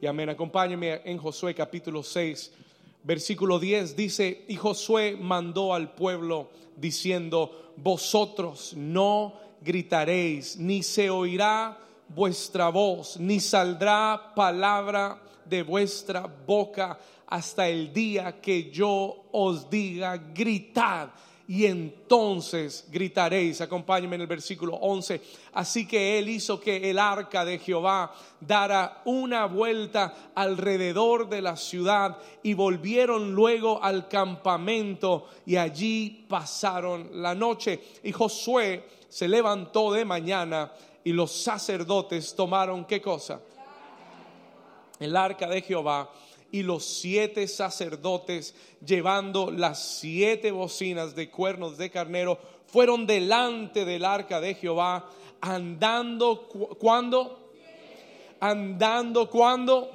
y amén. Acompáñenme en Josué capítulo 6, versículo 10. Dice, y Josué mandó al pueblo diciendo, vosotros no gritaréis, ni se oirá vuestra voz, ni saldrá palabra de vuestra boca hasta el día que yo os diga, gritad y entonces gritaréis. Acompáñenme en el versículo 11. Así que él hizo que el arca de Jehová dara una vuelta alrededor de la ciudad y volvieron luego al campamento y allí pasaron la noche. Y Josué se levantó de mañana y los sacerdotes tomaron qué cosa? El arca de Jehová y los siete sacerdotes llevando las siete bocinas de cuernos de carnero fueron delante del arca de Jehová andando cuando andando cuando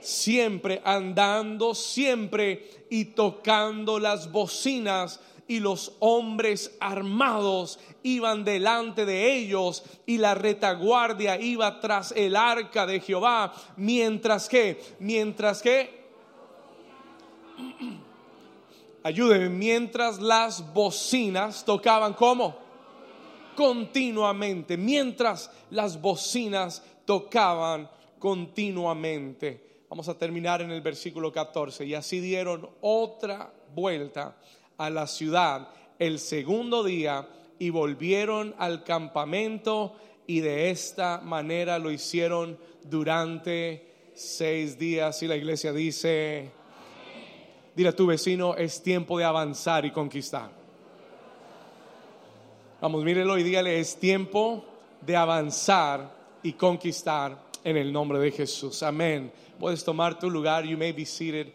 siempre andando siempre y tocando las bocinas y los hombres armados iban delante de ellos y la retaguardia iba tras el arca de Jehová, mientras que, mientras que, ayúdenme, mientras las bocinas tocaban como continuamente, mientras las bocinas tocaban continuamente. Vamos a terminar en el versículo 14. Y así dieron otra vuelta a la ciudad el segundo día y volvieron al campamento y de esta manera lo hicieron durante seis días. Y la iglesia dice, dile a tu vecino, es tiempo de avanzar y conquistar. Vamos, mírelo y dígale, es tiempo de avanzar y conquistar en el nombre de Jesús. Amén. Puedes tomar tu lugar. You may be seated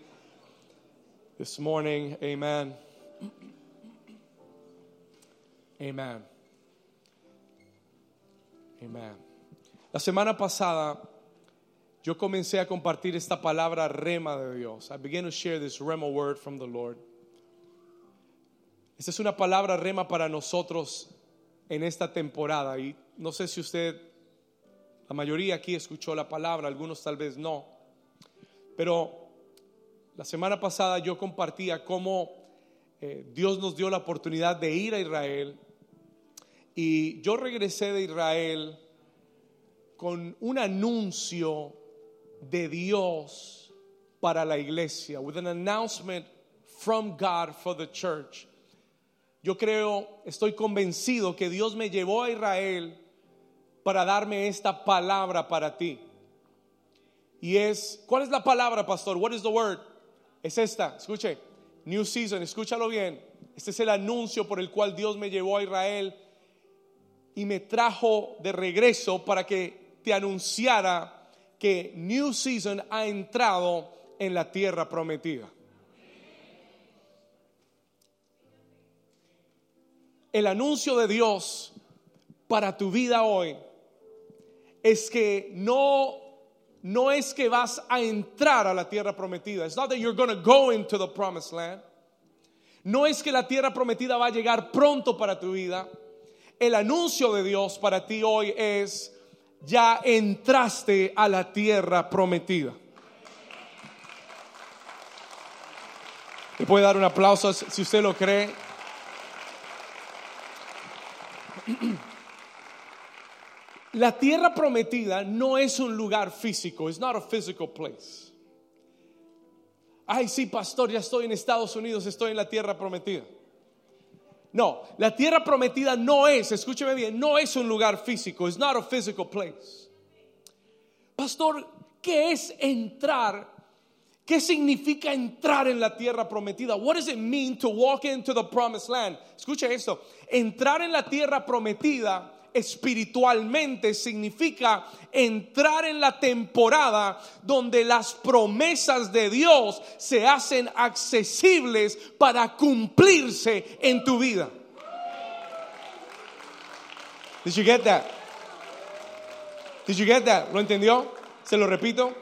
this morning. Amen. Amen. Amen. La semana pasada yo comencé a compartir esta palabra rema de Dios. I began to share this rema word from the Lord. Esta es una palabra rema para nosotros en esta temporada y no sé si usted, la mayoría aquí escuchó la palabra, algunos tal vez no, pero la semana pasada yo compartía cómo eh, Dios nos dio la oportunidad de ir a Israel y yo regresé de Israel con un anuncio de Dios para la iglesia, with an announcement from God for the church. Yo creo, estoy convencido que Dios me llevó a Israel para darme esta palabra para ti. Y es, ¿cuál es la palabra, pastor? What is the word? Es esta, escuche, New Season, escúchalo bien. Este es el anuncio por el cual Dios me llevó a Israel y me trajo de regreso para que te anunciara que New Season ha entrado en la tierra prometida. El anuncio de Dios para tu vida hoy es que no no es que vas a entrar a la tierra prometida. It's not that you're going to go into the promised land. No es que la tierra prometida va a llegar pronto para tu vida el anuncio de Dios para ti hoy es, ya entraste a la tierra prometida. ¿Le puede dar un aplauso si usted lo cree? La tierra prometida no es un lugar físico, it's not a physical place. Ay, sí, pastor, ya estoy en Estados Unidos, estoy en la tierra prometida. No, la tierra prometida no es, escúcheme bien, no es un lugar físico. It's not a physical place. Pastor, ¿qué es entrar? ¿Qué significa entrar en la tierra prometida? What does it mean to walk into the promised land? Escuche esto. Entrar en la tierra prometida espiritualmente significa entrar en la temporada donde las promesas de Dios se hacen accesibles para cumplirse en tu vida. Did you get that? Did you get that? ¿Lo entendió? Se lo repito.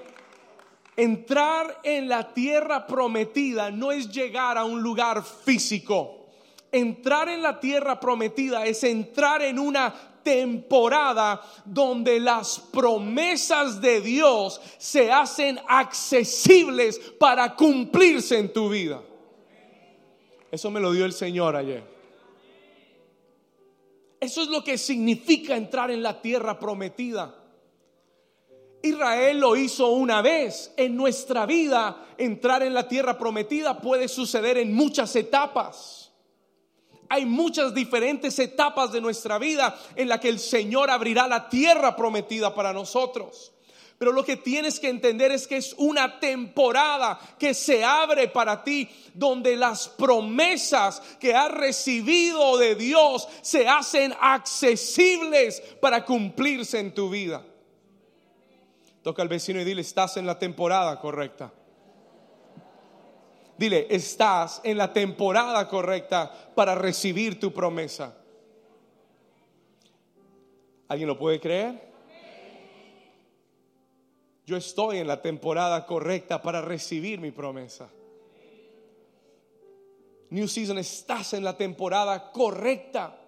Entrar en la tierra prometida no es llegar a un lugar físico. Entrar en la tierra prometida es entrar en una temporada donde las promesas de Dios se hacen accesibles para cumplirse en tu vida. Eso me lo dio el Señor ayer. Eso es lo que significa entrar en la tierra prometida. Israel lo hizo una vez. En nuestra vida, entrar en la tierra prometida puede suceder en muchas etapas. Hay muchas diferentes etapas de nuestra vida en la que el Señor abrirá la tierra prometida para nosotros. Pero lo que tienes que entender es que es una temporada que se abre para ti donde las promesas que has recibido de Dios se hacen accesibles para cumplirse en tu vida. Toca al vecino y dile, estás en la temporada correcta. Dile, estás en la temporada correcta para recibir tu promesa. ¿Alguien lo puede creer? Yo estoy en la temporada correcta para recibir mi promesa. New Season, estás en la temporada correcta.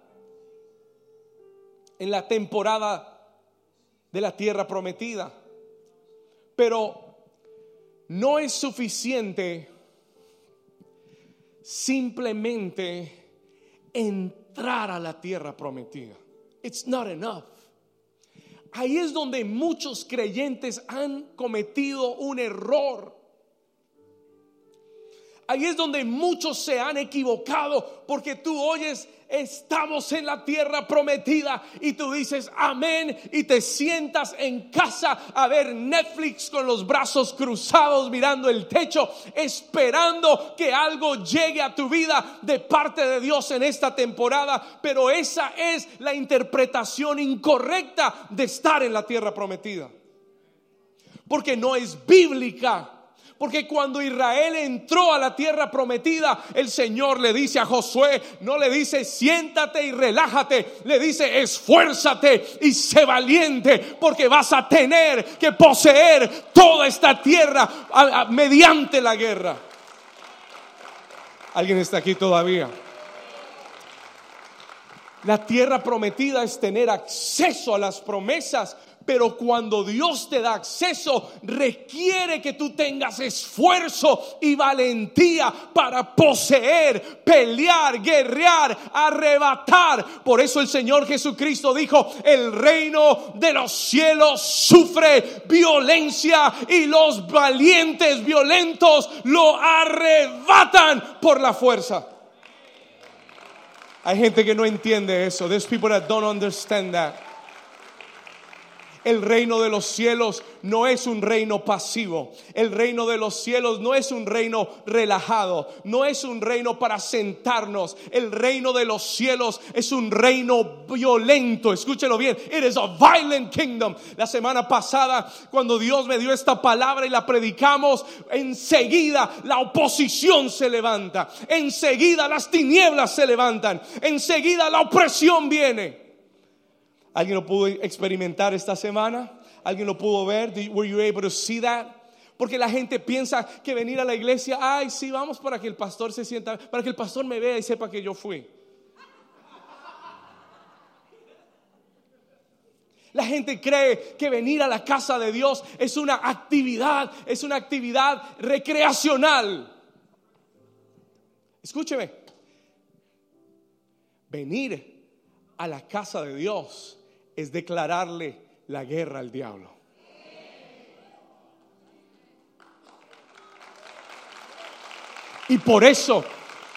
En la temporada de la tierra prometida. Pero no es suficiente simplemente entrar a la tierra prometida. It's not enough. Ahí es donde muchos creyentes han cometido un error. Ahí es donde muchos se han equivocado porque tú oyes estamos en la tierra prometida y tú dices amén y te sientas en casa a ver Netflix con los brazos cruzados mirando el techo esperando que algo llegue a tu vida de parte de Dios en esta temporada, pero esa es la interpretación incorrecta de estar en la tierra prometida. Porque no es bíblica. Porque cuando Israel entró a la tierra prometida, el Señor le dice a Josué, no le dice siéntate y relájate, le dice esfuérzate y sé valiente, porque vas a tener que poseer toda esta tierra mediante la guerra. ¿Alguien está aquí todavía? La tierra prometida es tener acceso a las promesas pero cuando Dios te da acceso, requiere que tú tengas esfuerzo y valentía para poseer, pelear, guerrear, arrebatar. Por eso el Señor Jesucristo dijo, el reino de los cielos sufre violencia y los valientes violentos lo arrebatan por la fuerza. Hay gente que no entiende eso. There's people that don't understand that. El reino de los cielos no es un reino pasivo. El reino de los cielos no es un reino relajado. No es un reino para sentarnos. El reino de los cielos es un reino violento. Escúchelo bien. It is a violent kingdom. La semana pasada, cuando Dios me dio esta palabra y la predicamos, enseguida la oposición se levanta. Enseguida las tinieblas se levantan. Enseguida la opresión viene. ¿Alguien lo pudo experimentar esta semana? ¿Alguien lo pudo ver? Were you able to see that? Porque la gente piensa que venir a la iglesia, ay, sí, vamos para que el pastor se sienta, para que el pastor me vea y sepa que yo fui. La gente cree que venir a la casa de Dios es una actividad, es una actividad recreacional. Escúcheme, venir a la casa de Dios es declararle la guerra al diablo. Y por eso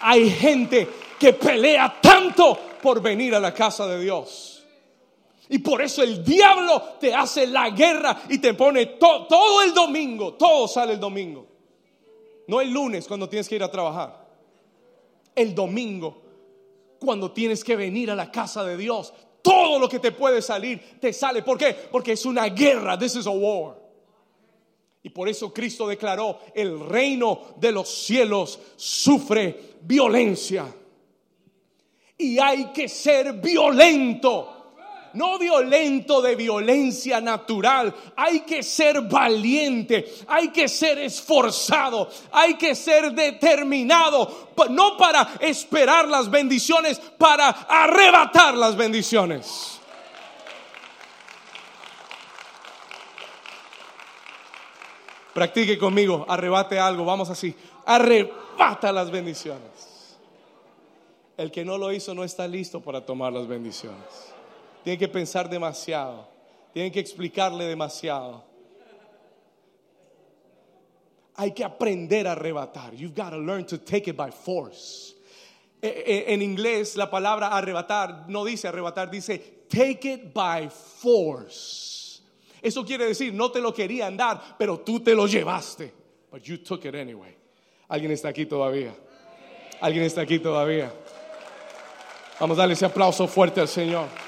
hay gente que pelea tanto por venir a la casa de Dios. Y por eso el diablo te hace la guerra y te pone todo el domingo, todo sale el domingo. No el lunes cuando tienes que ir a trabajar. El domingo cuando tienes que venir a la casa de Dios todo lo que te puede salir te sale. ¿Por qué? Porque es una guerra. This is a war. Y por eso Cristo declaró, el reino de los cielos sufre violencia. Y hay que ser violento no violento de violencia natural. Hay que ser valiente, hay que ser esforzado, hay que ser determinado, no para esperar las bendiciones, para arrebatar las bendiciones. Practique conmigo, arrebate algo, vamos así. Arrebata las bendiciones. El que no lo hizo no está listo para tomar las bendiciones. Tiene que pensar demasiado. Tiene que explicarle demasiado. Hay que aprender a arrebatar. You've got to learn to take it by force. E, e, en inglés la palabra arrebatar no dice arrebatar, dice take it by force. Eso quiere decir no te lo querían dar, pero tú te lo llevaste. But you took it anyway. ¿Alguien está aquí todavía? ¿Alguien está aquí todavía? Vamos a darle ese aplauso fuerte al Señor.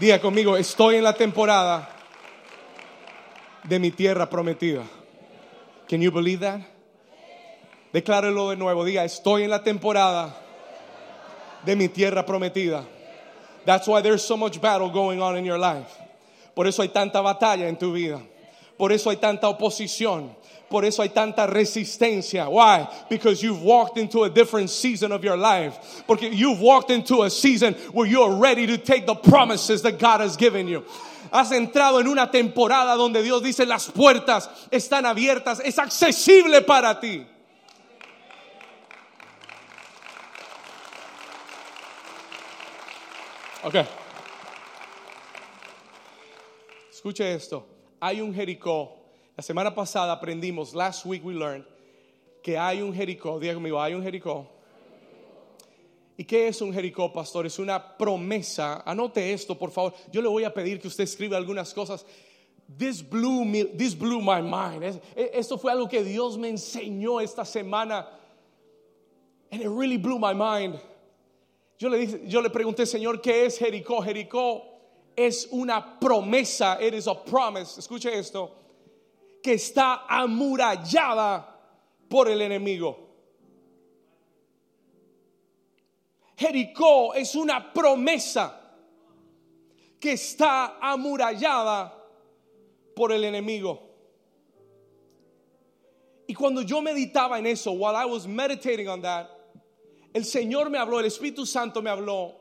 Diga conmigo, estoy en la temporada de mi tierra prometida. Can you believe that? Declárelo de nuevo. Diga, estoy en la temporada de mi tierra prometida. That's why there's so much battle going on in your life. Por eso hay tanta batalla en tu vida. Por eso hay tanta oposición. Por eso hay tanta resistencia. Why? Because you've walked into a different season of your life. Porque you've walked into a season where you're ready to take the promises that God has given you. Has entrado en una temporada donde Dios dice las puertas están abiertas, es accesible para ti. Ok. Escuche esto. Hay un Jericó. La semana pasada aprendimos, last week we learned, que hay un Jericó. Diga conmigo, hay un Jericó ¿Y qué es un Jericó, pastor? Es una promesa. Anote esto, por favor. Yo le voy a pedir que usted escriba algunas cosas. This blew, me, this blew my mind. E, esto fue algo que Dios me enseñó esta semana. And it really blew my mind. Yo le, dije, yo le pregunté, Señor, ¿qué es Jericó? Jericó es una promesa. It is a promise. Escuche esto. Que está amurallada por el enemigo. Jericó es una promesa que está amurallada por el enemigo. Y cuando yo meditaba en eso, while I was meditating on that, el Señor me habló, el Espíritu Santo me habló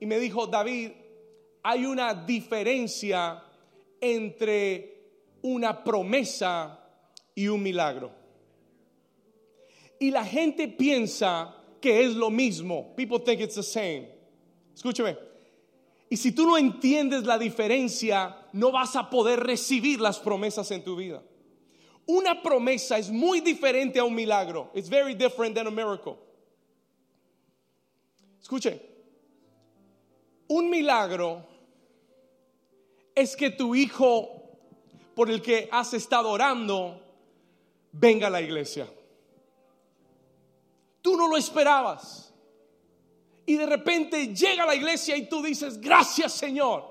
y me dijo, David, hay una diferencia entre una promesa y un milagro. Y la gente piensa que es lo mismo. People think it's the same. Escúcheme. Y si tú no entiendes la diferencia, no vas a poder recibir las promesas en tu vida. Una promesa es muy diferente a un milagro. It's very different than a miracle. Escuche. Un milagro es que tu hijo por el que has estado orando venga a la iglesia. Tú no lo esperabas. Y de repente llega a la iglesia y tú dices, gracias Señor.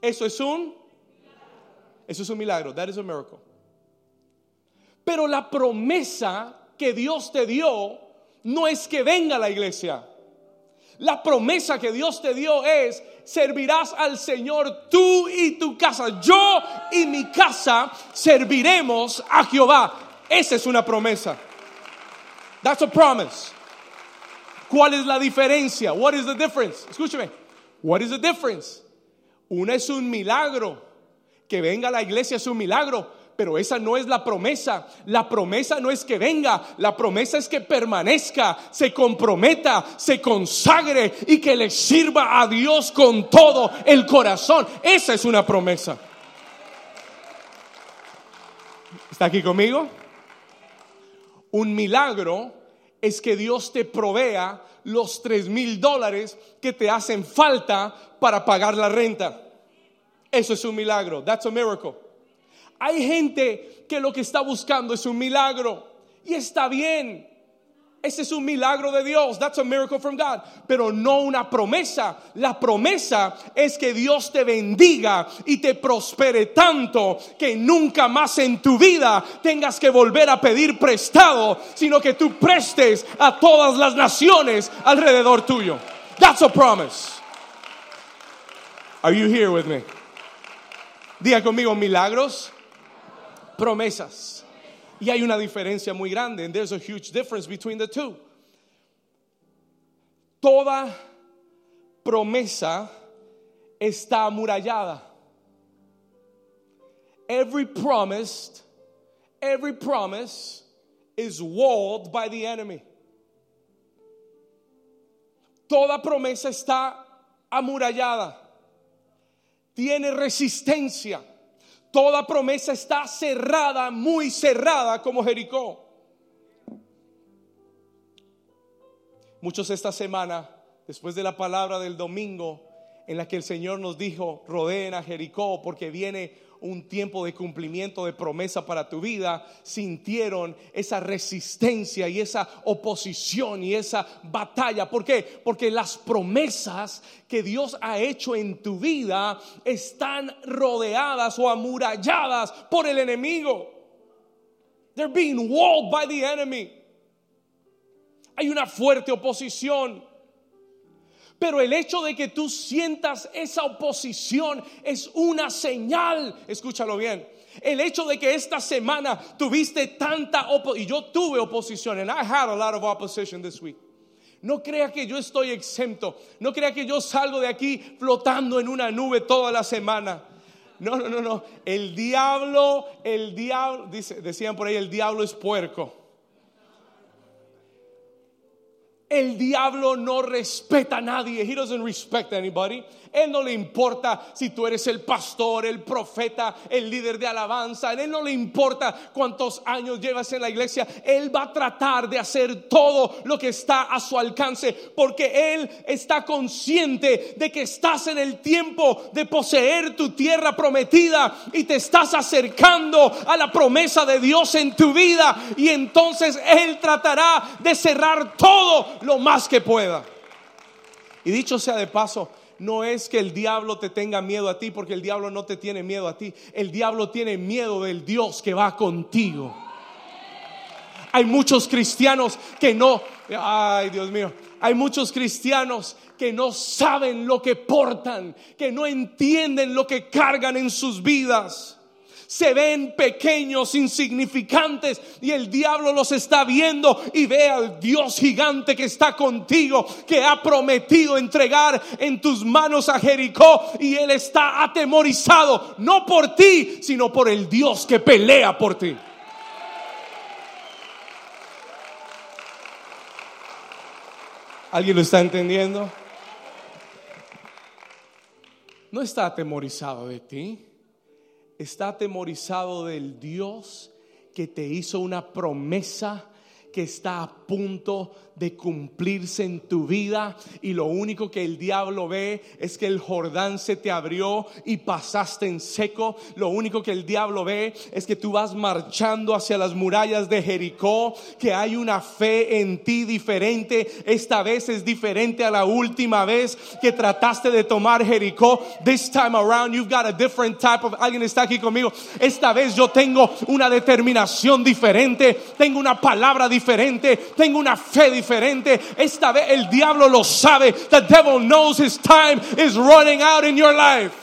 Eso es un, eso es un milagro. That is a miracle. Pero la promesa que Dios te dio no es que venga a la iglesia. La promesa que Dios te dio es, servirás al Señor tú y tu casa. Yo y mi casa serviremos a Jehová. Esa es una promesa. That's a promise. ¿Cuál es la diferencia? What is the difference? Escúcheme. What is the difference? Una es un milagro. Que venga a la iglesia es un milagro. Pero esa no es la promesa. La promesa no es que venga. La promesa es que permanezca, se comprometa, se consagre y que le sirva a Dios con todo el corazón. Esa es una promesa. ¿Está aquí conmigo? Un milagro es que Dios te provea los tres mil dólares que te hacen falta para pagar la renta. Eso es un milagro. That's a miracle. Hay gente que lo que está buscando es un milagro y está bien. Ese es un milagro de Dios. That's a miracle from God. Pero no una promesa. La promesa es que Dios te bendiga y te prospere tanto que nunca más en tu vida tengas que volver a pedir prestado, sino que tú prestes a todas las naciones alrededor tuyo. That's a promise. Are you here with me? Diga conmigo milagros, promesas. Y hay una diferencia muy grande. And there's a huge difference between the two. Toda promesa está amurallada. every promise, every promise is walled by the enemy. Toda promesa está amurallada, tiene resistencia. Toda promesa está cerrada, muy cerrada como Jericó. Muchos esta semana, después de la palabra del domingo, en la que el Señor nos dijo, rodeen a Jericó porque viene un tiempo de cumplimiento de promesa para tu vida, sintieron esa resistencia y esa oposición y esa batalla. ¿Por qué? Porque las promesas que Dios ha hecho en tu vida están rodeadas o amuralladas por el enemigo. They're being walled by the enemy. Hay una fuerte oposición. Pero el hecho de que tú sientas esa oposición es una señal, escúchalo bien. El hecho de que esta semana tuviste tanta oposición, y yo tuve oposición, and I had a lot of opposition this week. No crea que yo estoy exento. No crea que yo salgo de aquí flotando en una nube toda la semana. No, no, no, no. El diablo, el diablo, decían por ahí, el diablo es puerco. El diablo no respeta a nadie. He doesn't respect anybody. Él no le importa si tú eres el pastor, el profeta, el líder de alabanza. Él no le importa cuántos años llevas en la iglesia. Él va a tratar de hacer todo lo que está a su alcance porque él está consciente de que estás en el tiempo de poseer tu tierra prometida y te estás acercando a la promesa de Dios en tu vida. Y entonces él tratará de cerrar todo lo más que pueda. Y dicho sea de paso, no es que el diablo te tenga miedo a ti, porque el diablo no te tiene miedo a ti. El diablo tiene miedo del Dios que va contigo. Hay muchos cristianos que no, ay Dios mío, hay muchos cristianos que no saben lo que portan, que no entienden lo que cargan en sus vidas se ven pequeños, insignificantes y el diablo los está viendo y ve al Dios gigante que está contigo, que ha prometido entregar en tus manos a Jericó y él está atemorizado, no por ti, sino por el Dios que pelea por ti. ¿Alguien lo está entendiendo? No está atemorizado de ti está atemorizado del Dios que te hizo una promesa que está a punto de cumplirse en tu vida y lo único que el diablo ve es que el Jordán se te abrió y pasaste en seco. Lo único que el diablo ve es que tú vas marchando hacia las murallas de Jericó, que hay una fe en ti diferente. Esta vez es diferente a la última vez que trataste de tomar Jericó. This time around you've got a different type of alguien está aquí conmigo. Esta vez yo tengo una determinación diferente, tengo una palabra diferente, tengo una fe diferente Esta vez el diablo lo sabe. The devil knows his time is running out in your life.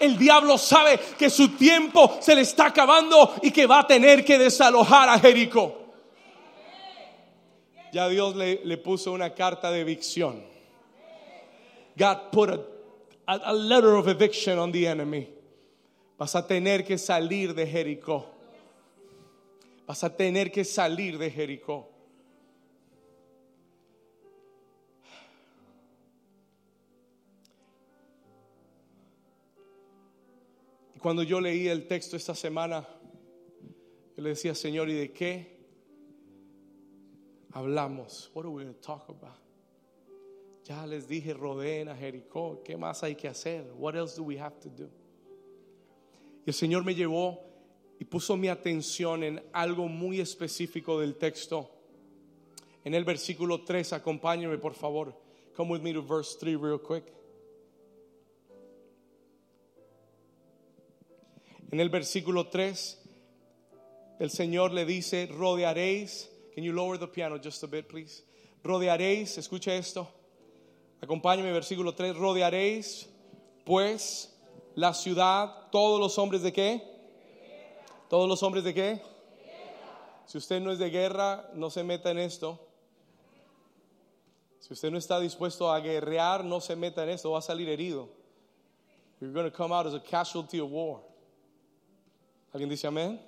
El diablo sabe que su tiempo se le está acabando y que va a tener que desalojar a Jericó. Ya Dios le, le puso una carta de evicción. God put a, a letter of eviction on the enemy. Vas a tener que salir de Jericó. Vas a tener que salir de Jericó. Y cuando yo leí el texto esta semana, yo le decía, Señor, ¿y de qué hablamos? What are we going to talk about? Ya les dije, rodeen a Jericó. ¿Qué más hay que hacer? What else do we have to do? Y el Señor me llevó y puso mi atención en algo muy específico del texto. En el versículo 3, acompáñeme por favor. Come with me to verse 3 real quick. En el versículo 3, el Señor le dice, rodearéis. Can you lower the piano just a bit, please? Rodearéis, escucha esto. Acompáñeme, versículo 3, rodearéis pues la ciudad, todos los hombres de qué? ¿Todos los hombres de qué? Si usted no es de guerra, no se meta en esto. Si usted no está dispuesto a guerrear, no se meta en esto, va a salir herido. You're going to come out as a casualty of war. ¿Alguien dice amén?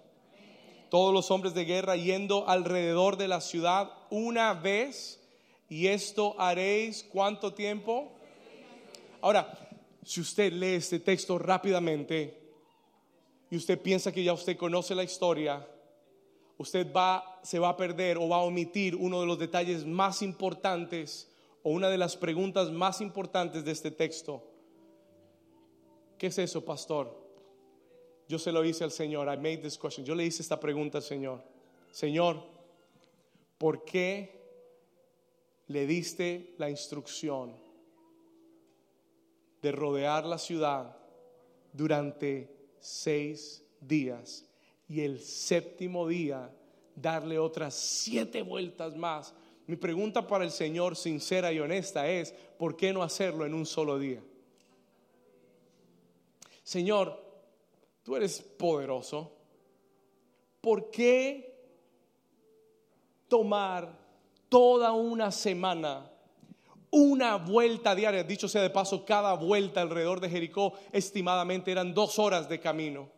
Todos los hombres de guerra yendo alrededor de la ciudad una vez. Y esto haréis cuánto tiempo? Ahora, si usted lee este texto rápidamente y usted piensa que ya usted conoce la historia, usted va, se va a perder o va a omitir uno de los detalles más importantes o una de las preguntas más importantes de este texto. ¿Qué es eso, pastor? Yo se lo hice al Señor. I made this question. Yo le hice esta pregunta al Señor. Señor, ¿por qué le diste la instrucción de rodear la ciudad durante seis días y el séptimo día darle otras siete vueltas más? Mi pregunta para el Señor, sincera y honesta, es, ¿por qué no hacerlo en un solo día? Señor, tú eres poderoso. ¿Por qué tomar toda una semana, una vuelta diaria? Dicho sea de paso, cada vuelta alrededor de Jericó estimadamente eran dos horas de camino.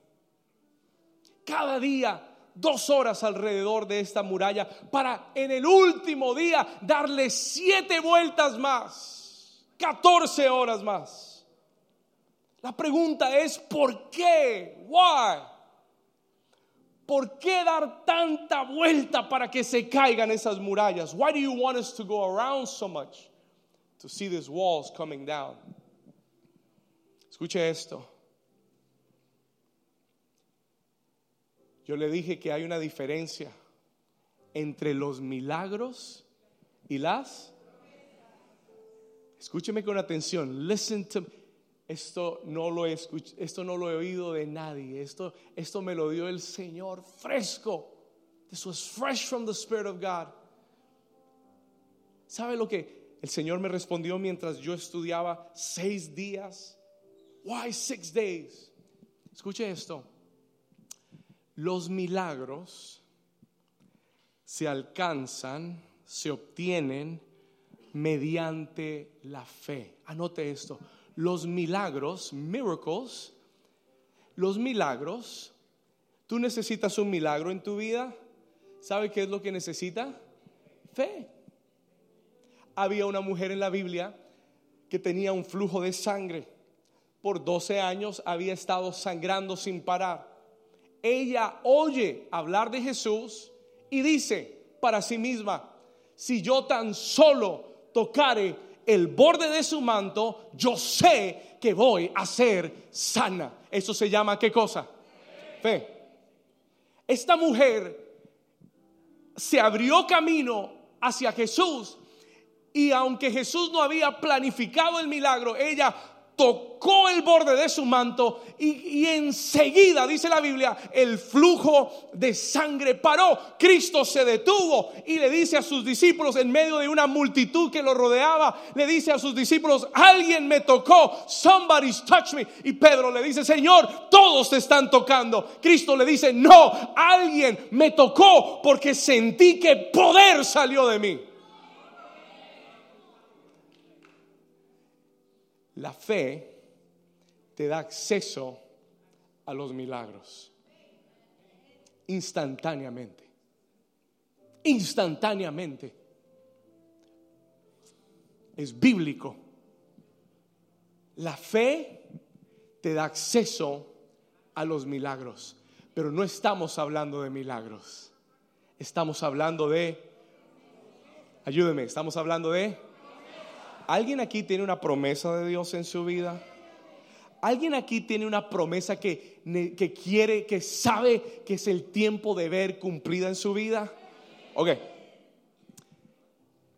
Cada día dos horas alrededor de esta muralla para en el último día darle siete vueltas más, catorce horas más. La pregunta es, ¿por qué? Why? ¿Por qué dar tanta vuelta para que se caigan esas murallas? Why do you want us to go around so much to see these walls coming down? Escuche esto. Yo le dije que hay una diferencia entre los milagros y las. Escúcheme con atención. Listen to esto no lo he esto no lo he oído de nadie. Esto, esto me lo dio el Señor fresco. This was fresh from the Spirit of God. ¿Sabe lo que el Señor me respondió mientras yo estudiaba seis días? Why six days? Escuche esto. Los milagros se alcanzan, se obtienen mediante la fe. Anote esto los milagros, miracles, los milagros, tú necesitas un milagro en tu vida. ¿Sabe qué es lo que necesita? Fe. Había una mujer en la Biblia que tenía un flujo de sangre. Por 12 años había estado sangrando sin parar. Ella oye hablar de Jesús y dice para sí misma, si yo tan solo tocare el borde de su manto, yo sé que voy a ser sana. Eso se llama qué cosa? Fe. Esta mujer se abrió camino hacia Jesús y aunque Jesús no había planificado el milagro, ella tocó el borde de su manto y, enseguida, dice la Biblia, el flujo de sangre paró. Cristo se detuvo y le dice a sus discípulos en medio de una multitud que lo rodeaba, le dice a sus discípulos, alguien me tocó, somebody's touched me. Y Pedro le dice, Señor, todos te están tocando. Cristo le dice, no, alguien me tocó porque sentí que poder salió de mí. La fe te da acceso a los milagros instantáneamente. Instantáneamente. Es bíblico. La fe te da acceso a los milagros. Pero no estamos hablando de milagros. Estamos hablando de... Ayúdeme, estamos hablando de ¿Alguien aquí tiene una promesa de Dios en su vida? ¿Alguien aquí tiene una promesa que, que quiere, que sabe que es el tiempo de ver cumplida en su vida? Ok.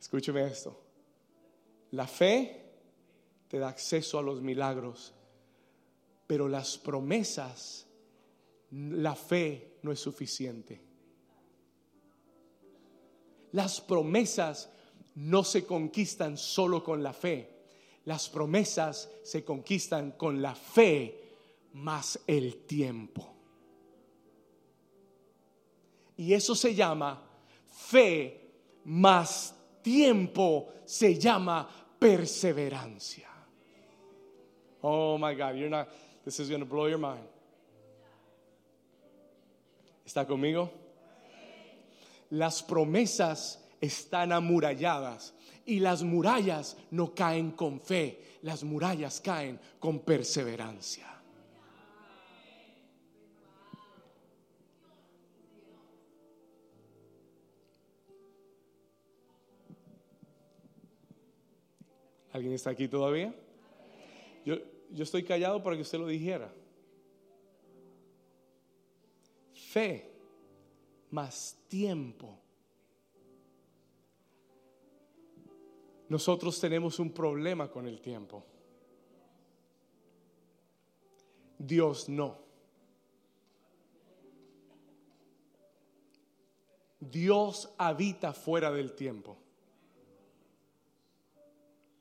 Escúcheme esto. La fe te da acceso a los milagros, pero las promesas, la fe no es suficiente. Las promesas no se conquistan solo con la fe. Las promesas se conquistan con la fe más el tiempo. Y eso se llama fe más tiempo, se llama perseverancia. Oh my God, you're not, this is going to blow your mind. ¿Está conmigo? Las promesas están amuralladas y las murallas no caen con fe, las murallas caen con perseverancia. ¿Alguien está aquí todavía? Yo, yo estoy callado para que usted lo dijera. Fe más tiempo. Nosotros tenemos un problema con el tiempo. Dios no. Dios habita fuera del tiempo.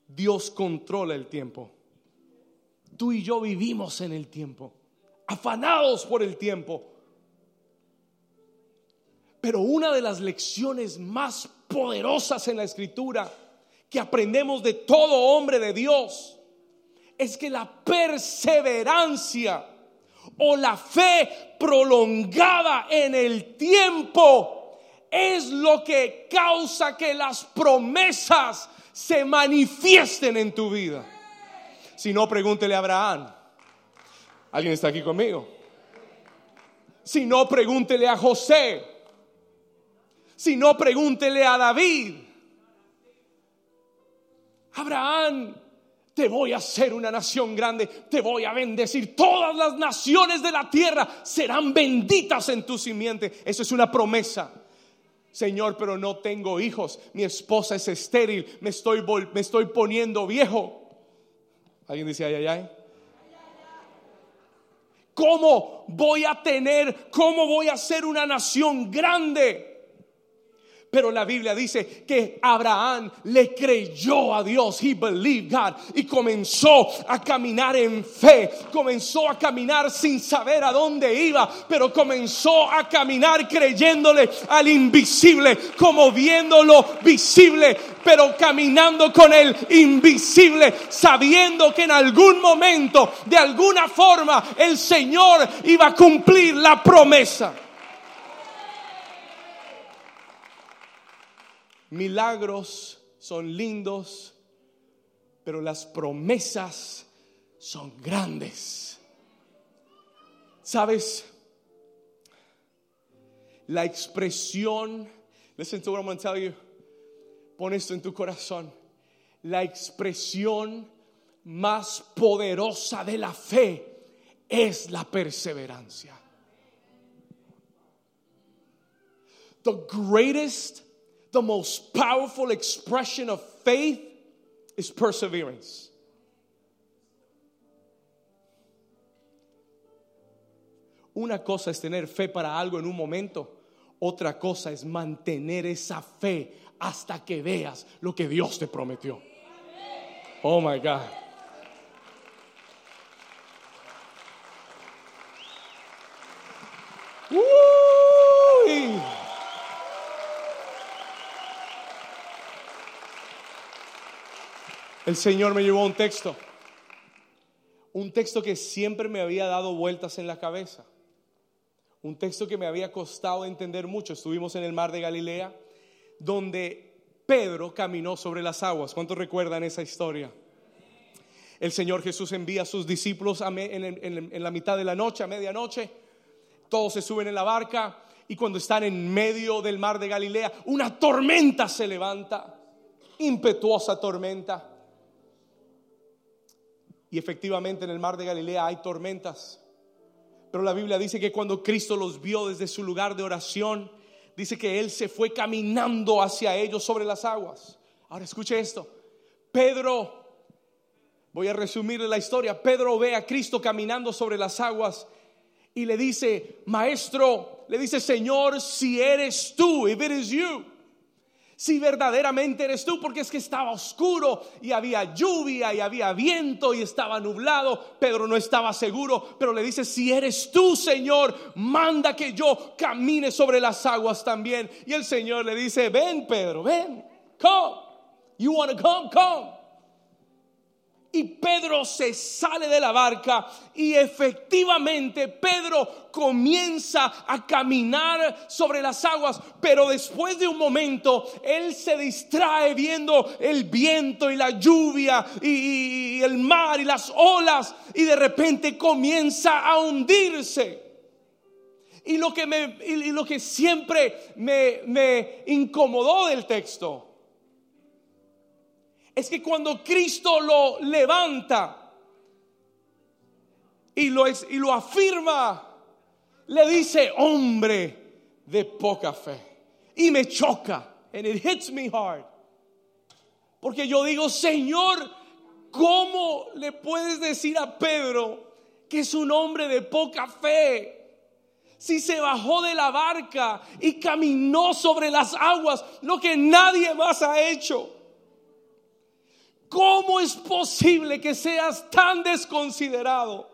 Dios controla el tiempo. Tú y yo vivimos en el tiempo, afanados por el tiempo. Pero una de las lecciones más poderosas en la escritura que aprendemos de todo hombre de Dios es que la perseverancia o la fe prolongada en el tiempo es lo que causa que las promesas se manifiesten en tu vida. Si no, pregúntele a Abraham. ¿Alguien está aquí conmigo? Si no, pregúntele a José. Si no, pregúntele a David. Abraham, te voy a hacer una nación grande, te voy a bendecir. Todas las naciones de la tierra serán benditas en tu simiente. Eso es una promesa. Señor, pero no tengo hijos, mi esposa es estéril, me estoy, me estoy poniendo viejo. ¿Alguien dice ay, ay, ay? ¿Cómo voy a tener, cómo voy a ser una nación grande? Pero la Biblia dice que Abraham le creyó a Dios, he believed God, y comenzó a caminar en fe, comenzó a caminar sin saber a dónde iba, pero comenzó a caminar creyéndole al invisible, como viéndolo visible, pero caminando con el invisible, sabiendo que en algún momento, de alguna forma, el Señor iba a cumplir la promesa. Milagros son lindos, pero las promesas son grandes. ¿Sabes? La expresión, listen to what I'm going to tell you. Pon esto en tu corazón. La expresión más poderosa de la fe es la perseverancia. The greatest the most powerful expression of faith is perseverance. Una cosa es tener fe para algo en un momento, otra cosa es mantener esa fe hasta que veas lo que Dios te prometió. Oh my God. El Señor me llevó a un texto. Un texto que siempre me había dado vueltas en la cabeza. Un texto que me había costado entender mucho. Estuvimos en el mar de Galilea, donde Pedro caminó sobre las aguas. ¿Cuántos recuerdan esa historia? El Señor Jesús envía a sus discípulos en la mitad de la noche, a medianoche. Todos se suben en la barca y cuando están en medio del mar de Galilea, una tormenta se levanta, impetuosa tormenta. Y efectivamente en el mar de Galilea hay tormentas. Pero la Biblia dice que cuando Cristo los vio desde su lugar de oración, dice que Él se fue caminando hacia ellos sobre las aguas. Ahora escuche esto. Pedro, voy a resumirle la historia. Pedro ve a Cristo caminando sobre las aguas y le dice, maestro, le dice, Señor, si eres tú, if it is you si verdaderamente eres tú, porque es que estaba oscuro y había lluvia y había viento y estaba nublado. Pedro no estaba seguro, pero le dice, si eres tú, Señor, manda que yo camine sobre las aguas también. Y el Señor le dice, ven, Pedro, ven, come. You want to come, come. Y Pedro se sale de la barca y efectivamente Pedro comienza a caminar sobre las aguas, pero después de un momento él se distrae viendo el viento y la lluvia y, el mar y las olas y de repente comienza a hundirse. Y lo que, me, y lo que siempre me, me incomodó del texto es que cuando Cristo lo levanta y lo, es, y lo afirma, le dice, hombre de poca fe. Y me choca. And it hits me hard. Porque yo digo, Señor, ¿cómo le puedes decir a Pedro que es un hombre de poca fe? Si se bajó de la barca y caminó sobre las aguas, lo que nadie más ha hecho. ¿Cómo es posible que seas tan desconsiderado?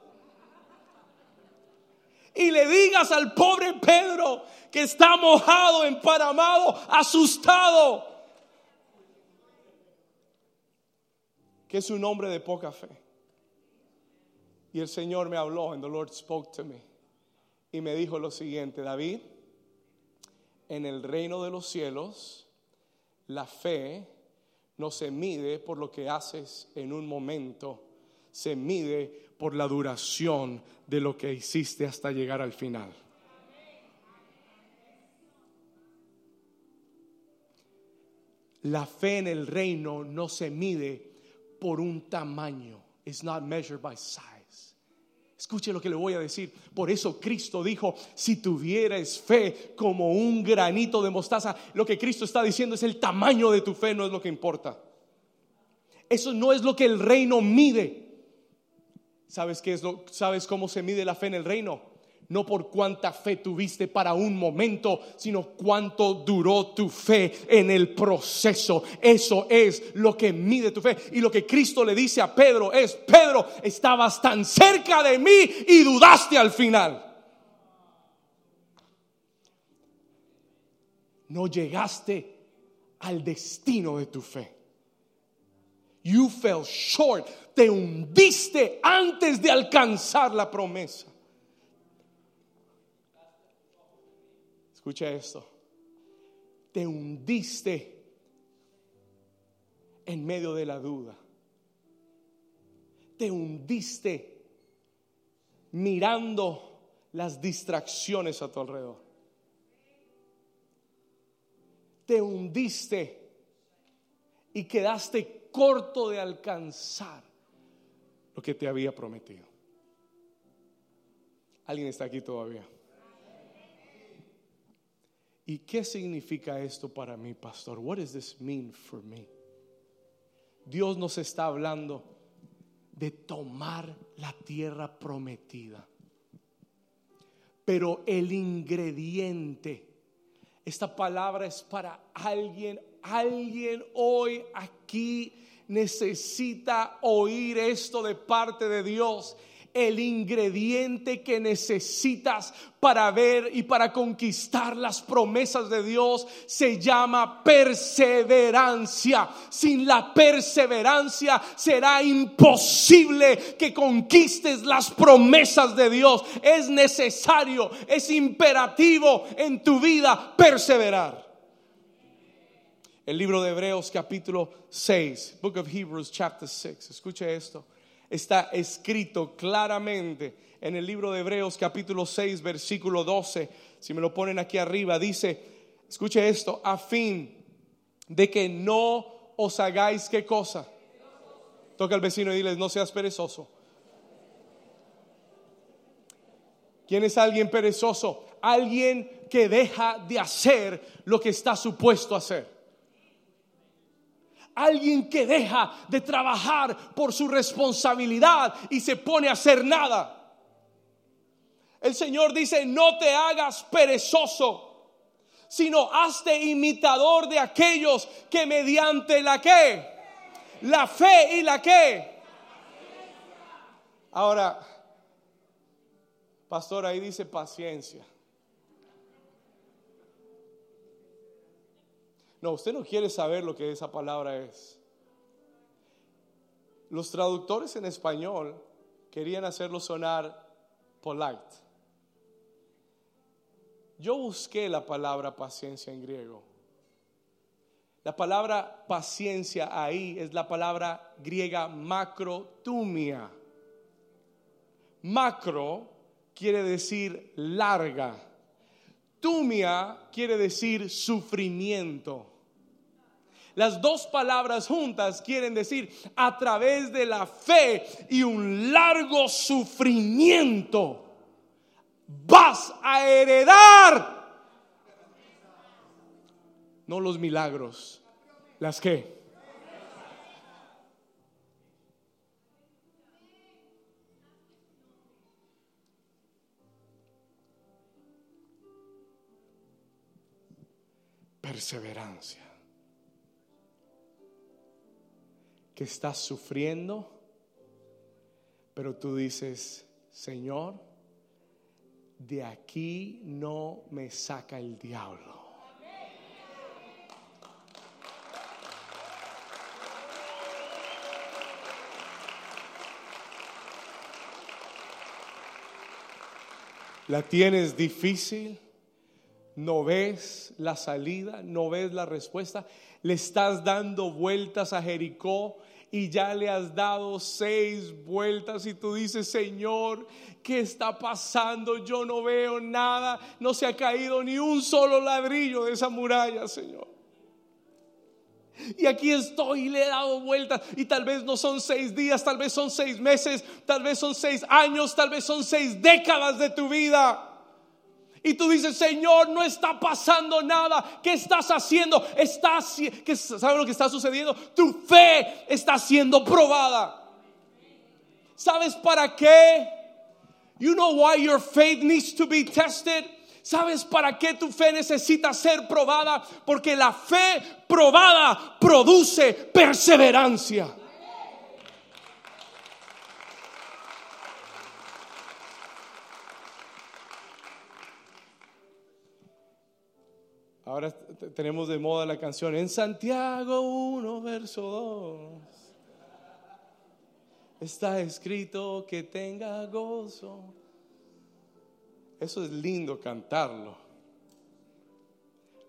Y le digas al pobre Pedro que está mojado, emparamado, asustado, que es un hombre de poca fe. Y el Señor me habló, and the Lord spoke to me, y me dijo lo siguiente, David, en el reino de los cielos, la fe no se mide por lo que haces en un momento, se mide por la duración de lo que hiciste hasta llegar al final. La fe en el reino no se mide por un tamaño. It's not measured by size. Escuche lo que le voy a decir. Por eso Cristo dijo, si tuvieras fe como un granito de mostaza, lo que Cristo está diciendo es el tamaño de tu fe, no es lo que importa. Eso no es lo que el reino mide. ¿Sabes qué es lo sabes cómo se mide la fe en el reino? No por cuánta fe tuviste para un momento, sino cuánto duró tu fe en el proceso. Eso es lo que mide tu fe. Y lo que Cristo le dice a Pedro es, Pedro, estabas tan cerca de mí y dudaste al final. No llegaste al destino de tu fe. You fell short. Te hundiste antes de alcanzar la promesa. Escucha esto. Te hundiste en medio de la duda. Te hundiste mirando las distracciones a tu alrededor. Te hundiste y quedaste corto de alcanzar lo que te había prometido. ¿Alguien está aquí todavía? ¿Y qué significa esto para mí, pastor? What does this mean for me? Dios nos está hablando de tomar la tierra prometida. Pero el ingrediente, esta palabra es para alguien, alguien hoy aquí necesita oír esto de parte de Dios el ingrediente que necesitas para ver y para conquistar las promesas de Dios se llama perseverancia. Sin la perseverancia será imposible que conquistes las promesas de Dios. Es necesario, es imperativo en tu vida perseverar. El libro de Hebreos capítulo 6, Book of Hebrews chapter 6. Escuche esto está escrito claramente en el libro de Hebreos capítulo 6 versículo 12. Si me lo ponen aquí arriba, dice, escuche esto, a fin de que no os hagáis qué cosa. Toca al vecino y diles, no seas perezoso. ¿Quién es alguien perezoso? Alguien que deja de hacer lo que está supuesto hacer alguien que deja de trabajar por su responsabilidad y se pone a hacer nada. El Señor dice, no te hagas perezoso, sino hazte imitador de aquellos que mediante la que, la fe y la que. Ahora, pastor, ahí dice paciencia. No, usted no quiere saber lo que esa palabra es. Los traductores en español querían hacerlo sonar polite. Yo busqué la palabra paciencia en griego. La palabra paciencia ahí es la palabra griega macrotumia. Macro quiere decir larga. Tumia quiere decir sufrimiento. Las dos palabras juntas quieren decir a través de la fe y un largo sufrimiento vas a heredar. No los milagros, las que. Perseverancia. Que estás sufriendo, pero tú dices, Señor, de aquí no me saca el diablo. La tienes difícil, no ves la salida, no ves la respuesta, le estás dando vueltas a Jericó y ya le has dado seis vueltas y tú dices, Señor, ¿qué está pasando? Yo no veo nada, no se ha caído ni un solo ladrillo de esa muralla, Señor. Y aquí estoy y le he dado vueltas y tal vez no son seis días, tal vez son seis meses, tal vez son seis años, tal vez son seis décadas de tu vida. Y tú dices, Señor, no está pasando nada. ¿Qué estás haciendo? Estás, ¿Sabes lo que está sucediendo? Tu fe está siendo probada. ¿Sabes para qué? You know why your faith needs to be tested? ¿Sabes para qué tu fe necesita ser probada? Porque la fe probada produce perseverancia. Ahora tenemos de moda la canción en Santiago 1, verso 2. Está escrito que tenga gozo. Eso es lindo cantarlo.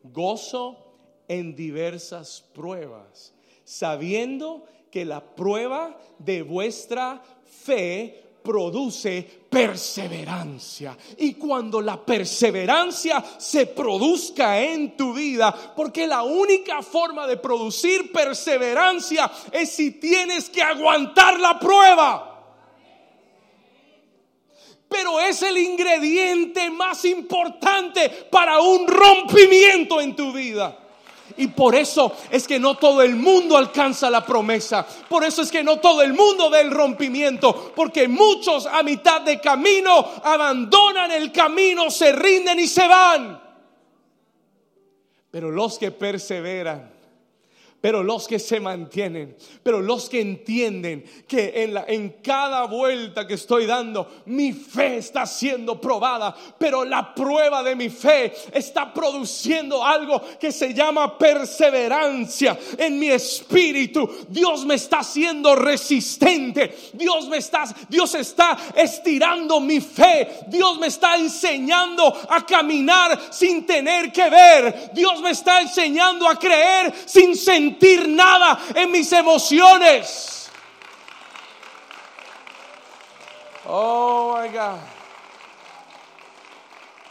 Gozo en diversas pruebas, sabiendo que la prueba de vuestra fe produce perseverancia. Y cuando la perseverancia se produzca en tu vida, porque la única forma de producir perseverancia es si tienes que aguantar la prueba. Pero es el ingrediente más importante para un rompimiento en tu vida. Y por eso es que no todo el mundo alcanza la promesa. Por eso es que no todo el mundo ve el rompimiento. Porque muchos a mitad de camino abandonan el camino, se rinden y se van. Pero los que perseveran pero los que se mantienen, pero los que entienden que en, la, en cada vuelta que estoy dando, mi fe está siendo probada, pero la prueba de mi fe está produciendo algo que se llama perseverancia en mi espíritu. Dios me está haciendo resistente, Dios me está, Dios está estirando mi fe, Dios me está enseñando a caminar sin tener que ver, Dios me está enseñando a creer sin sentir nada en mis emociones. Oh my God.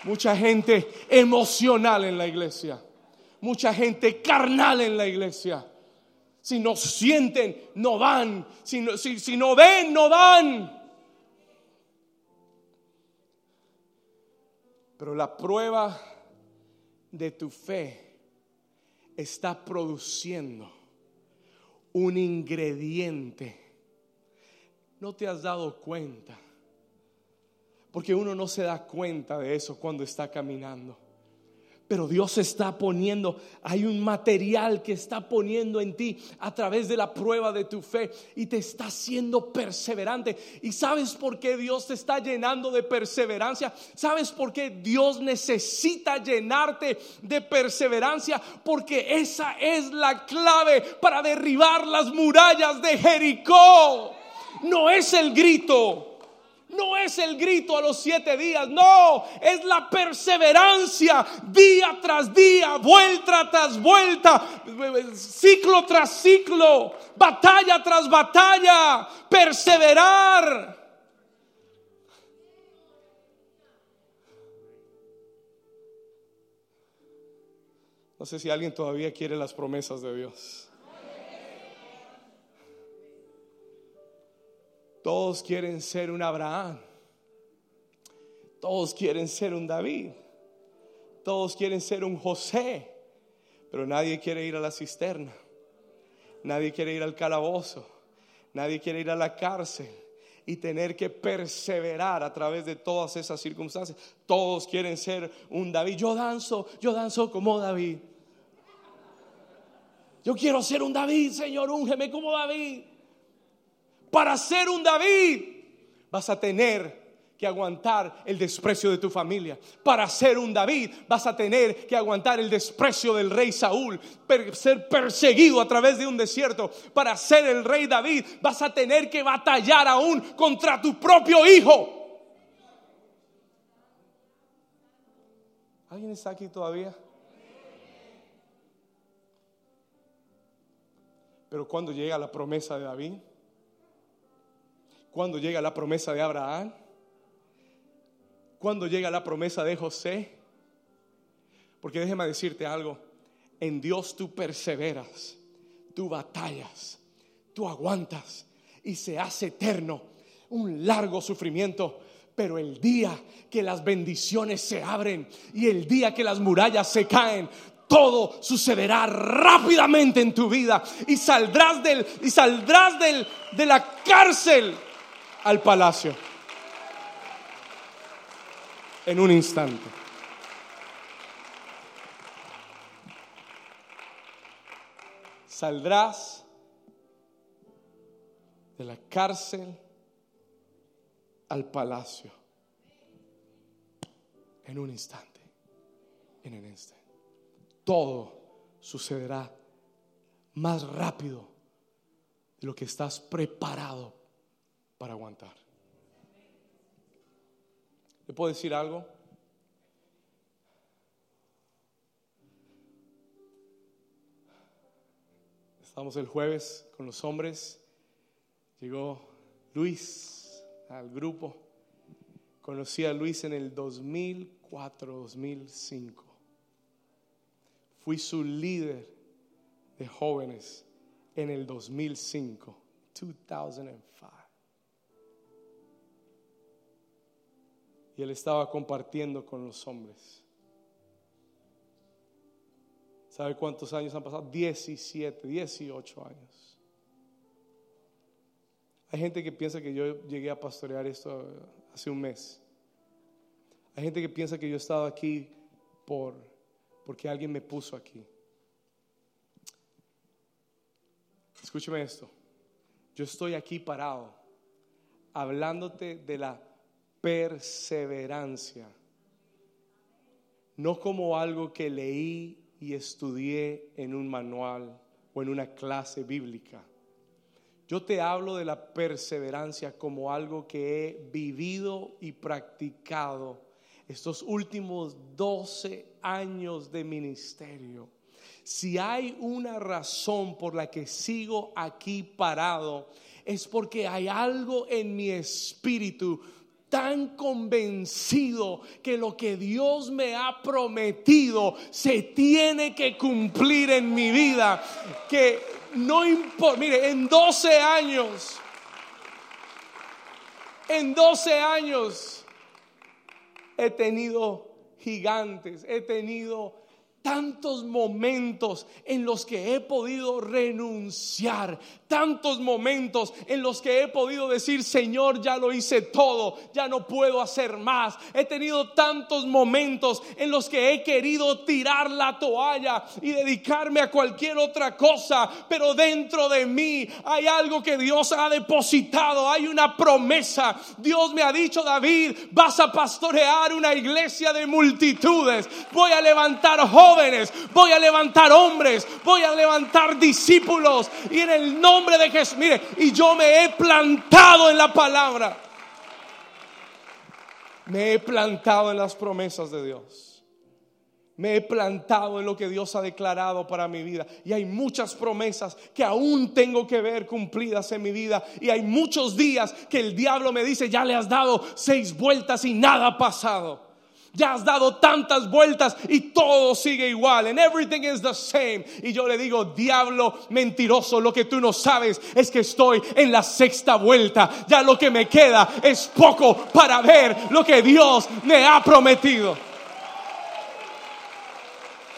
Mucha gente emocional en la iglesia. Mucha gente carnal en la iglesia. Si no sienten, no van. Si no, si no ven, no van. Pero la prueba de tu fe está produciendo un ingrediente. No te has dado cuenta. Porque uno no se da cuenta de eso cuando está caminando. Pero Dios está poniendo, hay un material que está poniendo en ti a través de la prueba de tu fe y te está haciendo perseverante. ¿Y sabes por qué Dios te está llenando de perseverancia? ¿Sabes por qué Dios necesita llenarte de perseverancia? Porque esa es la clave para derribar las murallas de Jericó. No es el grito no es el grito a los siete días, no, es la perseverancia día tras día, vuelta tras vuelta, ciclo tras ciclo, batalla tras batalla, perseverar. No sé si alguien todavía quiere las promesas de Dios. Todos quieren ser un Abraham. Todos quieren ser un David. Todos quieren ser un José. Pero nadie quiere ir a la cisterna. Nadie quiere ir al calabozo. Nadie quiere ir a la cárcel y tener que perseverar a través de todas esas circunstancias. Todos quieren ser un David. Yo danzo, yo danzo como David. Yo quiero ser un David, Señor, úngeme como David. Para ser un David vas a tener que aguantar el desprecio de tu familia. Para ser un David vas a tener que aguantar el desprecio del rey Saúl, ser perseguido a través de un desierto. Para ser el rey David vas a tener que batallar aún contra tu propio hijo. ¿Alguien está aquí todavía? Pero cuando llega la promesa de David, cuando llega la promesa de Abraham, cuando llega la promesa de José. Porque déjeme decirte algo, en Dios tú perseveras, tú batallas, tú aguantas y se hace eterno un largo sufrimiento. Pero el día que las bendiciones se abren y el día que las murallas se caen, todo sucederá rápidamente en tu vida y saldrás del y saldrás del, de la cárcel al palacio. En un instante. Saldrás de la cárcel al palacio. En un instante. En un instante. Todo sucederá más rápido de lo que estás preparado para aguantar. ¿Le puedo decir algo? Estamos el jueves con los hombres. Llegó Luis al grupo. Conocí a Luis en el 2004, 2005. Fui su líder de jóvenes en el 2005, 2005. Y él estaba compartiendo con los hombres. ¿Sabe cuántos años han pasado? 17, 18 años. Hay gente que piensa que yo llegué a pastorear esto hace un mes. Hay gente que piensa que yo he estado aquí por porque alguien me puso aquí. Escúcheme esto. Yo estoy aquí parado hablándote de la perseverancia. No como algo que leí y estudié en un manual o en una clase bíblica. Yo te hablo de la perseverancia como algo que he vivido y practicado estos últimos 12 años de ministerio. Si hay una razón por la que sigo aquí parado, es porque hay algo en mi espíritu tan convencido que lo que Dios me ha prometido se tiene que cumplir en mi vida. Que no importa, mire, en 12 años, en 12 años he tenido gigantes, he tenido tantos momentos en los que he podido renunciar, tantos momentos en los que he podido decir, Señor, ya lo hice todo, ya no puedo hacer más. He tenido tantos momentos en los que he querido tirar la toalla y dedicarme a cualquier otra cosa, pero dentro de mí hay algo que Dios ha depositado, hay una promesa. Dios me ha dicho, David, vas a pastorear una iglesia de multitudes, voy a levantar jóvenes voy a levantar hombres, voy a levantar discípulos. Y en el nombre de Jesús, mire, y yo me he plantado en la palabra. Me he plantado en las promesas de Dios. Me he plantado en lo que Dios ha declarado para mi vida. Y hay muchas promesas que aún tengo que ver cumplidas en mi vida. Y hay muchos días que el diablo me dice, ya le has dado seis vueltas y nada ha pasado. Ya has dado tantas vueltas y todo sigue igual. And everything is the same. Y yo le digo, diablo mentiroso, lo que tú no sabes es que estoy en la sexta vuelta. Ya lo que me queda es poco para ver lo que Dios me ha prometido.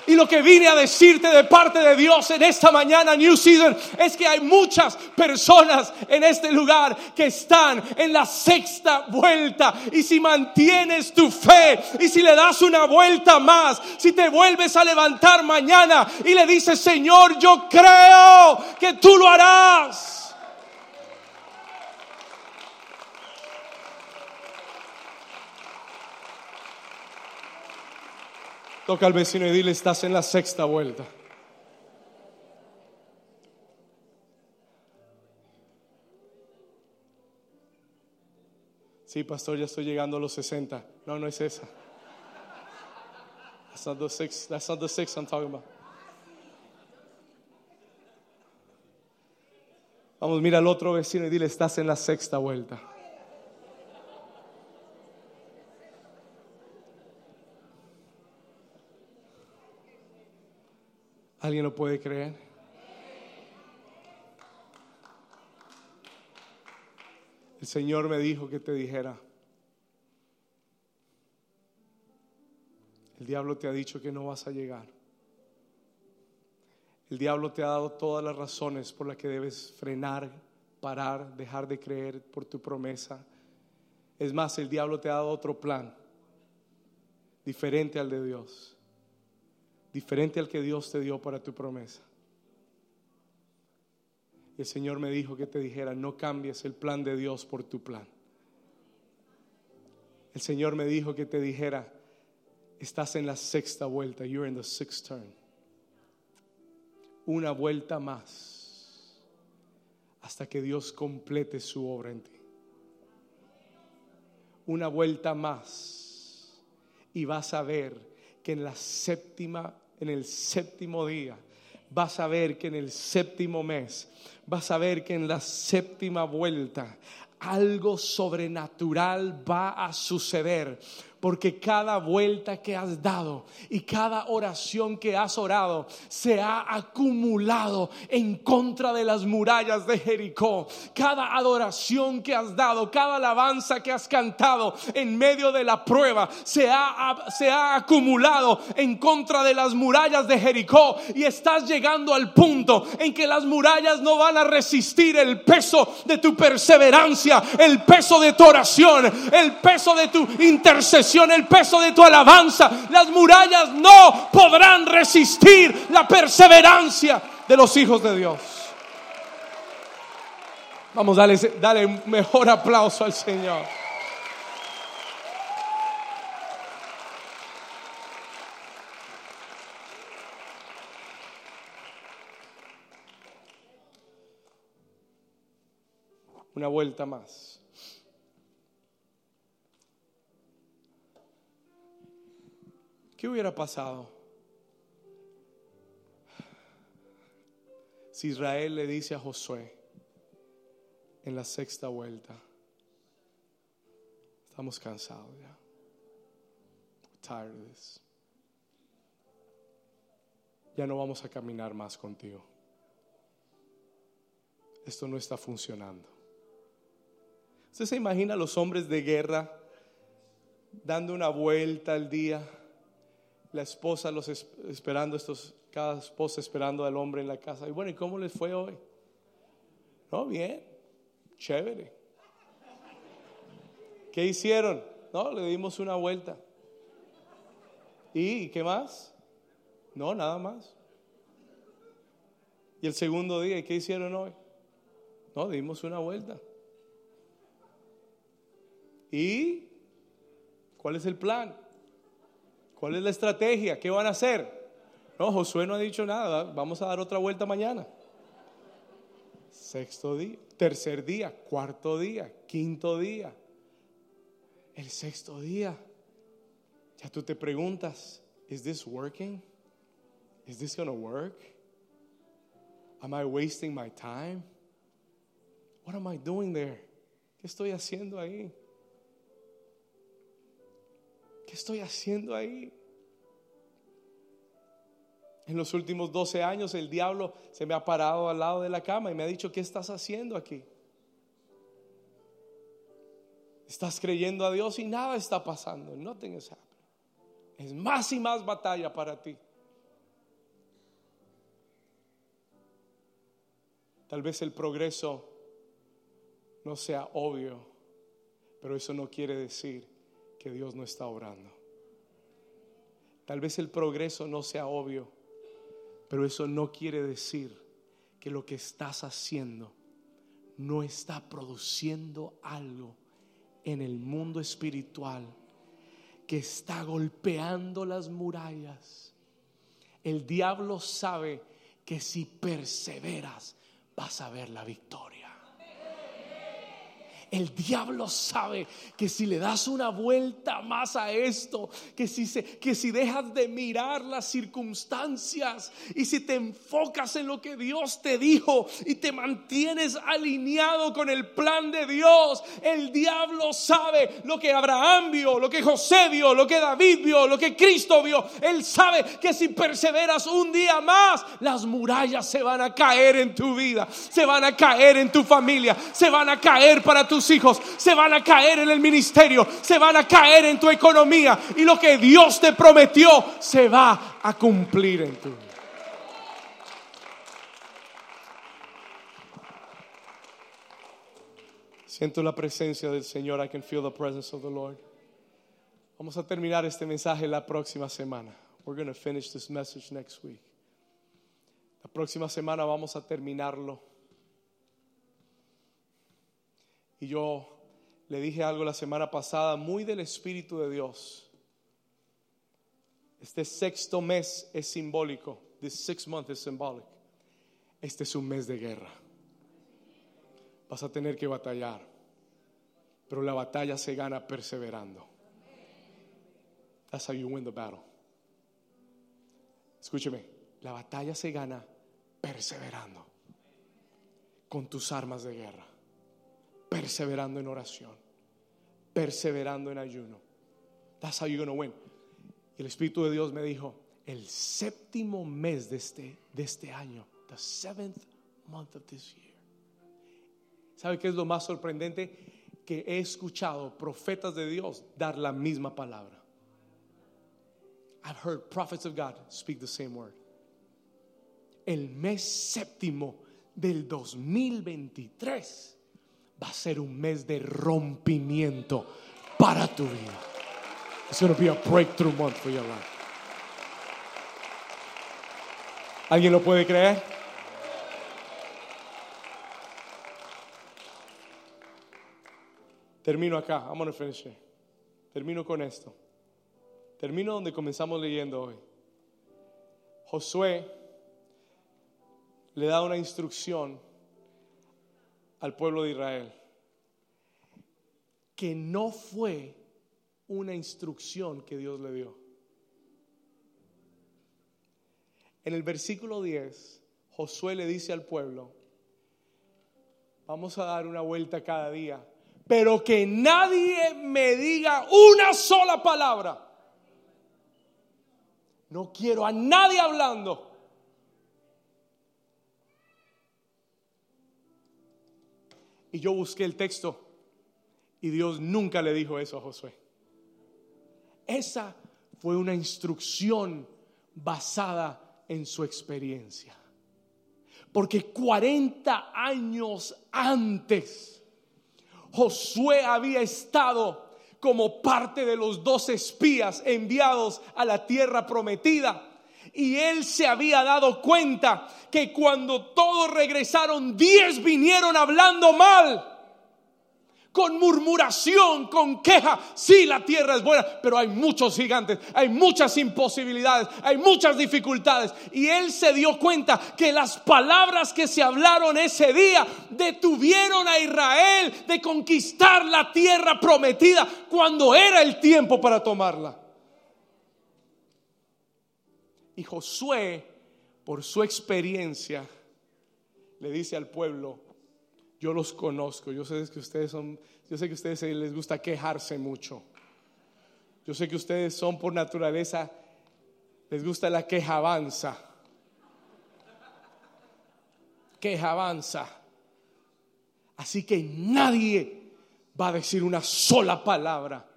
Y lo que vine a decirte de parte de Dios en esta mañana, New Season, es que hay muchas personas en este lugar que están en la sexta vuelta. Y si mantienes tu fe y si le das una vuelta más, si te vuelves a levantar mañana y le dices, Señor, yo creo que tú lo harás. Toca al vecino y dile, estás en la sexta vuelta. Sí, pastor, ya estoy llegando a los 60. No, no es esa. That's not the six, that's not the six I'm talking about. Vamos, mira al otro vecino y dile, estás en la sexta vuelta. ¿Alguien lo puede creer? El Señor me dijo que te dijera, el diablo te ha dicho que no vas a llegar. El diablo te ha dado todas las razones por las que debes frenar, parar, dejar de creer por tu promesa. Es más, el diablo te ha dado otro plan, diferente al de Dios diferente al que Dios te dio para tu promesa. Y el Señor me dijo que te dijera, no cambies el plan de Dios por tu plan. El Señor me dijo que te dijera, estás en la sexta vuelta, you're in the sixth turn. Una vuelta más hasta que Dios complete su obra en ti. Una vuelta más y vas a ver que en la séptima en el séptimo día, vas a ver que en el séptimo mes, vas a ver que en la séptima vuelta, algo sobrenatural va a suceder porque cada vuelta que has dado y cada oración que has orado se ha acumulado en contra de las murallas de Jericó. Cada adoración que has dado, cada alabanza que has cantado en medio de la prueba se ha, se ha acumulado en contra de las murallas de Jericó y estás llegando al punto en que las murallas no van a resistir el peso de tu perseverancia, el peso de tu oración, el peso de tu intercesión el peso de tu alabanza. Las murallas no podrán resistir la perseverancia de los hijos de Dios. Vamos, dale, dale un mejor aplauso al Señor. Una vuelta más. ¿Qué hubiera pasado si Israel le dice a Josué en la sexta vuelta, estamos cansados ya, tired ya no vamos a caminar más contigo. Esto no está funcionando. ¿Usted se imagina a los hombres de guerra dando una vuelta al día? La esposa los es- esperando estos, cada esposa esperando al hombre en la casa. Y bueno, ¿y cómo les fue hoy? No, bien, chévere. ¿Qué hicieron? No, le dimos una vuelta. ¿Y qué más? No, nada más. ¿Y el segundo día? ¿Y qué hicieron hoy? No, dimos una vuelta. ¿Y cuál es el plan? ¿Cuál es la estrategia? ¿Qué van a hacer? No, Josué no ha dicho nada. Vamos a dar otra vuelta mañana. Sexto día, tercer día, cuarto día, quinto día. El sexto día. Ya tú te preguntas, ¿is this working? ¿Is this going to work? Am I wasting my time? What am I doing there? ¿Qué estoy haciendo ahí? ¿Qué estoy haciendo ahí? En los últimos 12 años el diablo se me ha parado al lado de la cama y me ha dicho, ¿qué estás haciendo aquí? Estás creyendo a Dios y nada está pasando. Nothing is happening. Es más y más batalla para ti. Tal vez el progreso no sea obvio, pero eso no quiere decir que Dios no está obrando. Tal vez el progreso no sea obvio, pero eso no quiere decir que lo que estás haciendo no está produciendo algo en el mundo espiritual que está golpeando las murallas. El diablo sabe que si perseveras vas a ver la victoria. El diablo sabe que si le das una vuelta más a esto, que si, se, que si dejas de mirar las circunstancias y si te enfocas en lo que Dios te dijo y te mantienes alineado con el plan de Dios, el diablo sabe lo que Abraham vio, lo que José vio, lo que David vio, lo que Cristo vio. Él sabe que si perseveras un día más, las murallas se van a caer en tu vida, se van a caer en tu familia, se van a caer para tus hijos, se van a caer en el ministerio, se van a caer en tu economía y lo que Dios te prometió se va a cumplir en tu vida. Siento la presencia del Señor. I can feel the presence of the Lord. Vamos a terminar este mensaje la próxima semana. We're going to finish this message next week. La próxima semana vamos a terminarlo. Y yo le dije algo la semana pasada, muy del Espíritu de Dios. Este sexto mes es simbólico. This sixth month is symbolic. Este es un mes de guerra. Vas a tener que batallar. Pero la batalla se gana perseverando. That's how you win the battle. Escúcheme, la batalla se gana perseverando con tus armas de guerra perseverando en oración, perseverando en ayuno. That's how you're to win. Y el Espíritu de Dios me dijo, el séptimo mes de este, de este año, the seventh month of this year. ¿Sabe qué es lo más sorprendente? Que he escuchado profetas de Dios dar la misma palabra. I've heard prophets of God speak the same word. El mes séptimo del 2023 va a ser un mes de rompimiento para tu vida. It's going to be a breakthrough month for your life. ¿Alguien lo puede creer? Termino acá. I'm going to finish here. Termino con esto. Termino donde comenzamos leyendo hoy. Josué le da una instrucción al pueblo de Israel que no fue una instrucción que Dios le dio. En el versículo 10, Josué le dice al pueblo, vamos a dar una vuelta cada día, pero que nadie me diga una sola palabra. No quiero a nadie hablando. Y yo busqué el texto y Dios nunca le dijo eso a Josué. Esa fue una instrucción basada en su experiencia. Porque 40 años antes, Josué había estado como parte de los dos espías enviados a la tierra prometida. Y él se había dado cuenta que cuando todos regresaron, diez vinieron hablando mal con murmuración, con queja. Sí, la tierra es buena, pero hay muchos gigantes, hay muchas imposibilidades, hay muchas dificultades. Y él se dio cuenta que las palabras que se hablaron ese día detuvieron a Israel de conquistar la tierra prometida cuando era el tiempo para tomarla. Y Josué, por su experiencia, le dice al pueblo, yo los conozco, yo sé que ustedes son, yo sé que a ustedes les gusta quejarse mucho. Yo sé que ustedes son por naturaleza, les gusta la queja avanza. Queja avanza. Así que nadie va a decir una sola palabra.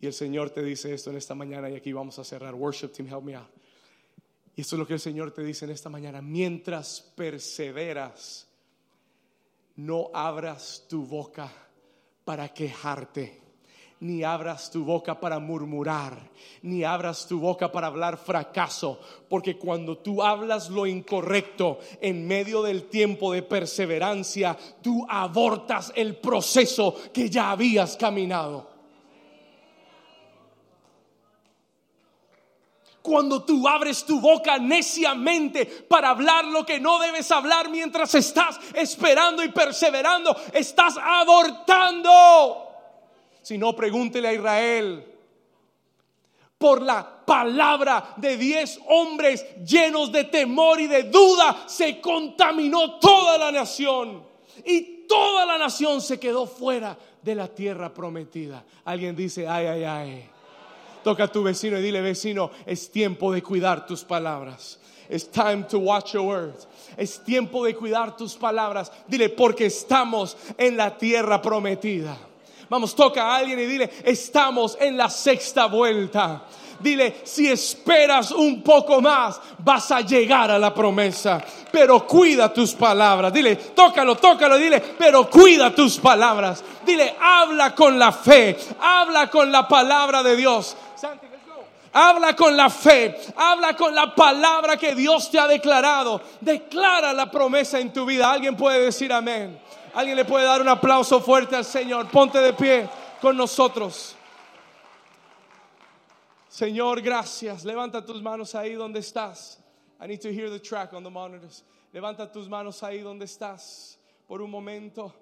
Y el Señor te dice esto en esta mañana y aquí vamos a cerrar. Worship team, help me out. Y esto es lo que el Señor te dice en esta mañana. Mientras perseveras, no abras tu boca para quejarte ni abras tu boca para murmurar, ni abras tu boca para hablar fracaso, porque cuando tú hablas lo incorrecto en medio del tiempo de perseverancia, tú abortas el proceso que ya habías caminado. Cuando tú abres tu boca neciamente para hablar lo que no debes hablar mientras estás esperando y perseverando, estás abortando. Si no, pregúntele a Israel por la palabra de diez hombres llenos de temor y de duda, se contaminó toda la nación. Y toda la nación se quedó fuera de la tierra prometida. Alguien dice, ay, ay, ay. Toca a tu vecino y dile, vecino, es tiempo de cuidar tus palabras. It's time to watch your words. Es tiempo de cuidar tus palabras. Dile, porque estamos en la tierra prometida. Vamos, toca a alguien y dile, estamos en la sexta vuelta. Dile, si esperas un poco más, vas a llegar a la promesa. Pero cuida tus palabras. Dile, tócalo, tócalo. Dile, pero cuida tus palabras. Dile, habla con la fe. Habla con la palabra de Dios. Habla con la fe, habla con la palabra que Dios te ha declarado. Declara la promesa en tu vida. Alguien puede decir amén. Alguien le puede dar un aplauso fuerte al Señor. Ponte de pie con nosotros. Señor, gracias. Levanta tus manos ahí donde estás. I need to hear the track on the monitors. Levanta tus manos ahí donde estás por un momento.